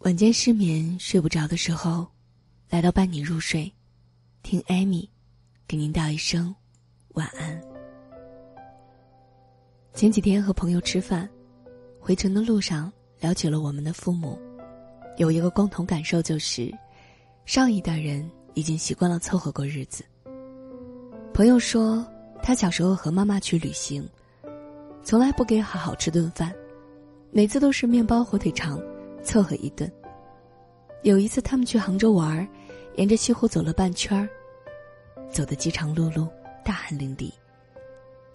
晚间失眠睡不着的时候，来到伴你入睡，听艾米给您道一声晚安。前几天和朋友吃饭，回程的路上聊起了我们的父母，有一个共同感受就是，上一代人已经习惯了凑合过日子。朋友说，他小时候和妈妈去旅行，从来不给好好吃顿饭。每次都是面包火腿肠，凑合一顿。有一次他们去杭州玩，沿着西湖走了半圈儿，走得饥肠辘辘，大汗淋漓。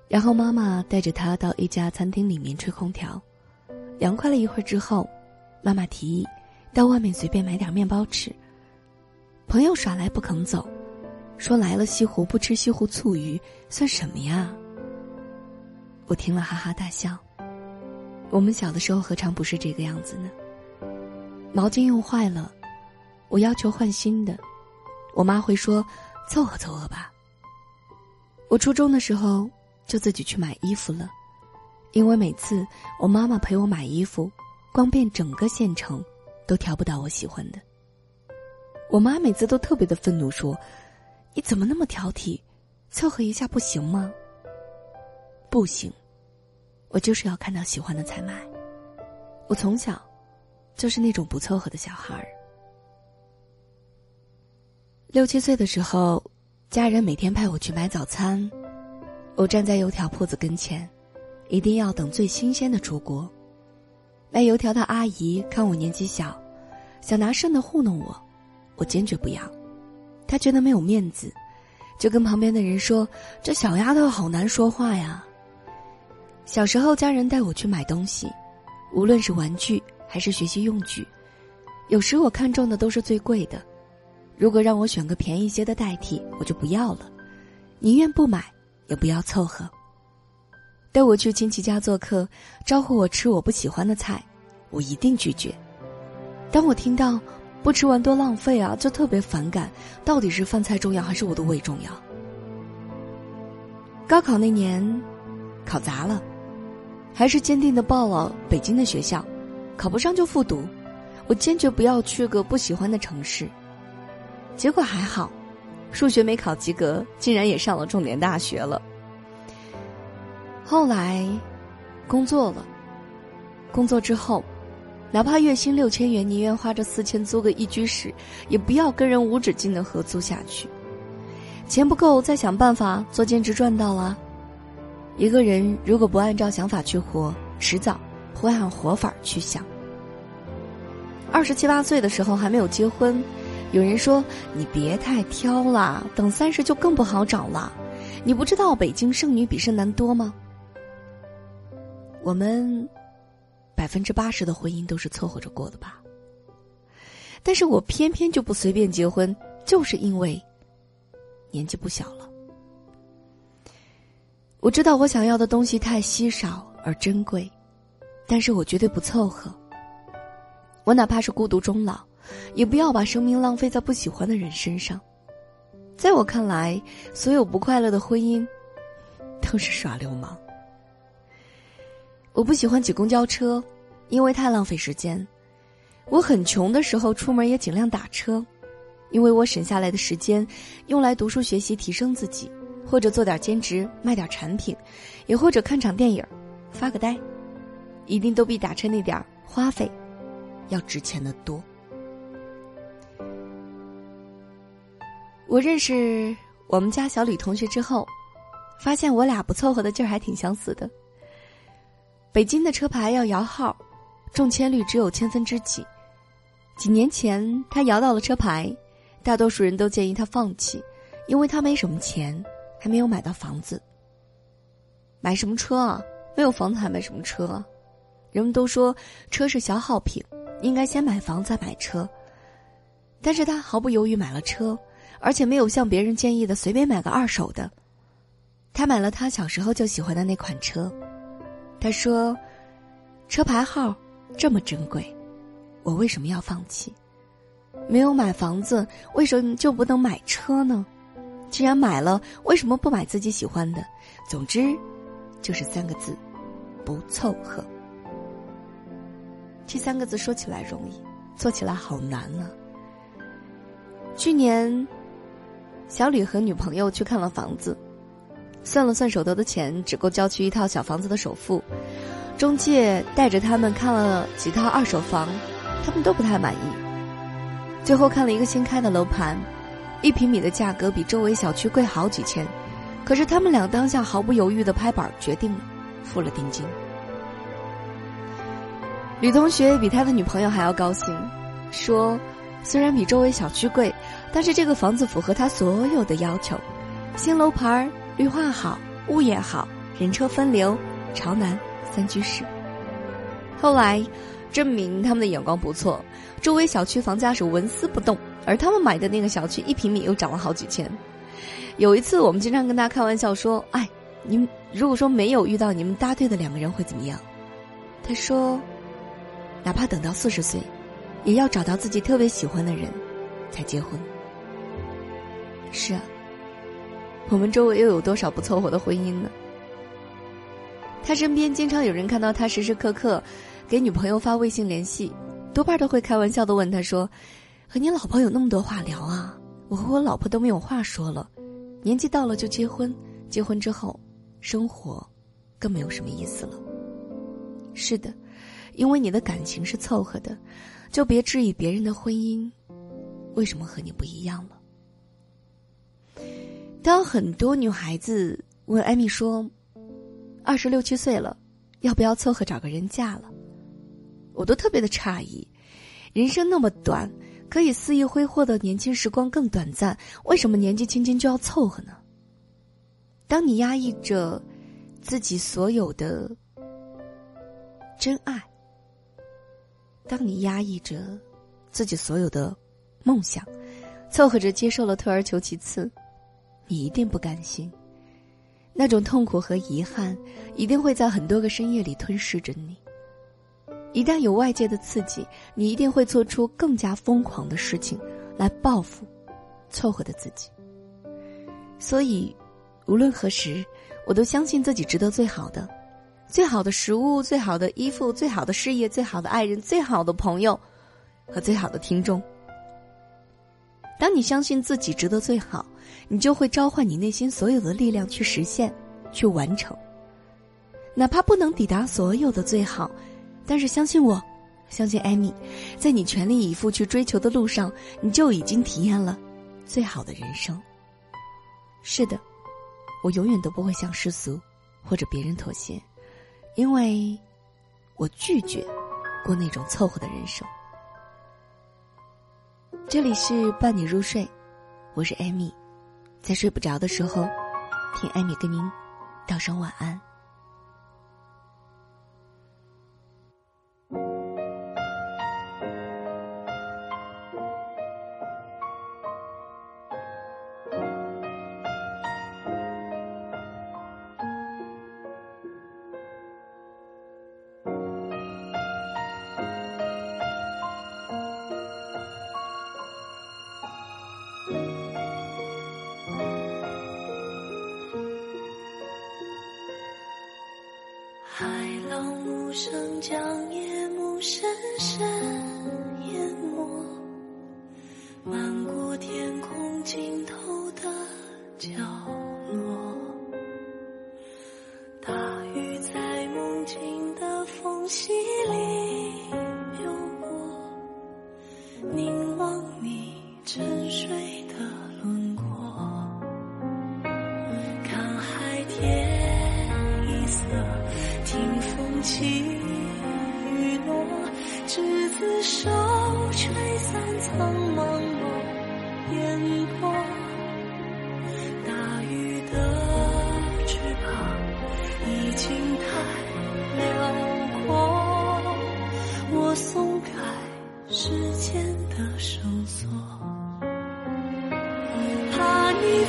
然后妈妈带着他到一家餐厅里面吹空调，凉快了一会儿之后，妈妈提议到外面随便买点面包吃。朋友耍赖不肯走，说来了西湖不吃西湖醋鱼算什么呀？我听了哈哈大笑。我们小的时候何尝不是这个样子呢？毛巾用坏了，我要求换新的，我妈会说：“凑合凑合吧。”我初中的时候就自己去买衣服了，因为每次我妈妈陪我买衣服，逛遍整个县城，都挑不到我喜欢的。我妈每次都特别的愤怒，说：“你怎么那么挑剔？凑合一下不行吗？”不行。我就是要看到喜欢的才买。我从小就是那种不凑合的小孩儿。六七岁的时候，家人每天派我去买早餐，我站在油条铺子跟前，一定要等最新鲜的出锅。卖油条的阿姨看我年纪小，想拿剩的糊弄我，我坚决不要。她觉得没有面子，就跟旁边的人说：“这小丫头好难说话呀。”小时候，家人带我去买东西，无论是玩具还是学习用具，有时我看中的都是最贵的。如果让我选个便宜些的代替，我就不要了，宁愿不买，也不要凑合。带我去亲戚家做客，招呼我吃我不喜欢的菜，我一定拒绝。当我听到不吃完多浪费啊，就特别反感。到底是饭菜重要，还是我的胃重要？高考那年，考砸了。还是坚定的报了北京的学校，考不上就复读。我坚决不要去个不喜欢的城市。结果还好，数学没考及格，竟然也上了重点大学了。后来，工作了。工作之后，哪怕月薪六千元，宁愿花这四千租个一居室，也不要跟人无止境的合租下去。钱不够，再想办法做兼职赚到了。一个人如果不按照想法去活，迟早会按活法去想。二十七八岁的时候还没有结婚，有人说你别太挑了，等三十就更不好找了。你不知道北京剩女比剩男多吗？我们百分之八十的婚姻都是凑合着过的吧？但是我偏偏就不随便结婚，就是因为年纪不小了。我知道我想要的东西太稀少而珍贵，但是我绝对不凑合。我哪怕是孤独终老，也不要把生命浪费在不喜欢的人身上。在我看来，所有不快乐的婚姻，都是耍流氓。我不喜欢挤公交车，因为太浪费时间。我很穷的时候出门也尽量打车，因为我省下来的时间，用来读书学习提升自己。或者做点兼职，卖点产品，也或者看场电影，发个呆，一定都比打车那点儿花费要值钱的多。我认识我们家小李同学之后，发现我俩不凑合的劲儿还挺相似的。北京的车牌要摇号，中签率只有千分之几。几年前他摇到了车牌，大多数人都建议他放弃，因为他没什么钱。还没有买到房子，买什么车啊？没有房子还买什么车？啊？人们都说车是消耗品，应该先买房再买车。但是他毫不犹豫买了车，而且没有像别人建议的随便买个二手的。他买了他小时候就喜欢的那款车。他说：“车牌号这么珍贵，我为什么要放弃？没有买房子，为什么就不能买车呢？”既然买了，为什么不买自己喜欢的？总之，就是三个字：不凑合。这三个字说起来容易，做起来好难呢。去年，小吕和女朋友去看了房子，算了算手头的钱，只够交去一套小房子的首付。中介带着他们看了几套二手房，他们都不太满意。最后看了一个新开的楼盘，一平米的价格比周围小区贵好几千，可是他们俩当下毫不犹豫的拍板决定了，付了定金。吕同学比他的女朋友还要高兴，说：“虽然比周围小区贵，但是这个房子符合他所有的要求，新楼盘绿化好，物业好，人车分流，朝南。”三居室。后来，证明他们的眼光不错。周围小区房价是纹丝不动，而他们买的那个小区一平米又涨了好几千。有一次，我们经常跟他开玩笑说：“哎，你们如果说没有遇到你们搭对的两个人会怎么样？”他说：“哪怕等到四十岁，也要找到自己特别喜欢的人，才结婚。”是啊，我们周围又有多少不凑合的婚姻呢？他身边经常有人看到他时时刻刻给女朋友发微信联系，多半都会开玩笑的问他说：“和你老婆有那么多话聊啊？我和我老婆都没有话说了，年纪到了就结婚，结婚之后，生活更没有什么意思了。”是的，因为你的感情是凑合的，就别质疑别人的婚姻为什么和你不一样了。当很多女孩子问艾米说。二十六七岁了，要不要凑合找个人嫁了？我都特别的诧异，人生那么短，可以肆意挥霍的年轻时光更短暂，为什么年纪轻轻就要凑合呢？当你压抑着自己所有的真爱，当你压抑着自己所有的梦想，凑合着接受了退而求其次，你一定不甘心。那种痛苦和遗憾，一定会在很多个深夜里吞噬着你。一旦有外界的刺激，你一定会做出更加疯狂的事情，来报复凑合的自己。所以，无论何时，我都相信自己值得最好的，最好的食物，最好的衣服，最好的事业，最好的爱人，最好的朋友，和最好的听众。当你相信自己值得最好，你就会召唤你内心所有的力量去实现，去完成。哪怕不能抵达所有的最好，但是相信我，相信艾米，在你全力以赴去追求的路上，你就已经体验了最好的人生。是的，我永远都不会向世俗或者别人妥协，因为我拒绝过那种凑合的人生。这里是伴你入睡，我是艾米，在睡不着的时候，听艾米跟您道声晚安。无声将夜幕深深淹没，漫过天空尽头的角落。时间的绳索，怕你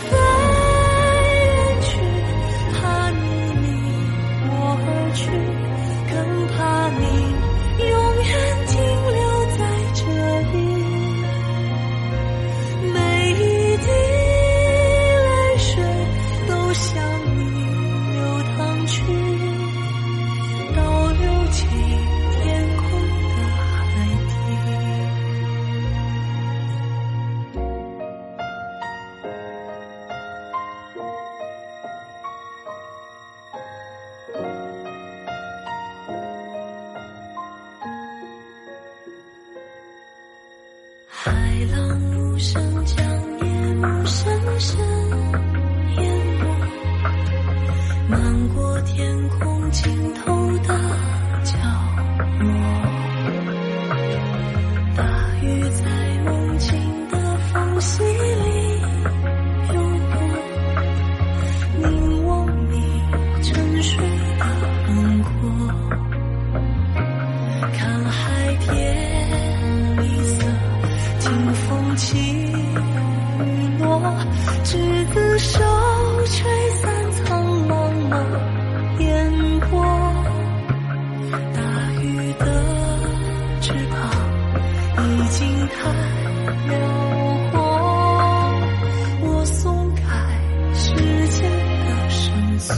海天一色，听风起雨落，执子手，吹散苍茫茫烟波。大鱼的翅膀已经太辽阔，我松开时间的绳索。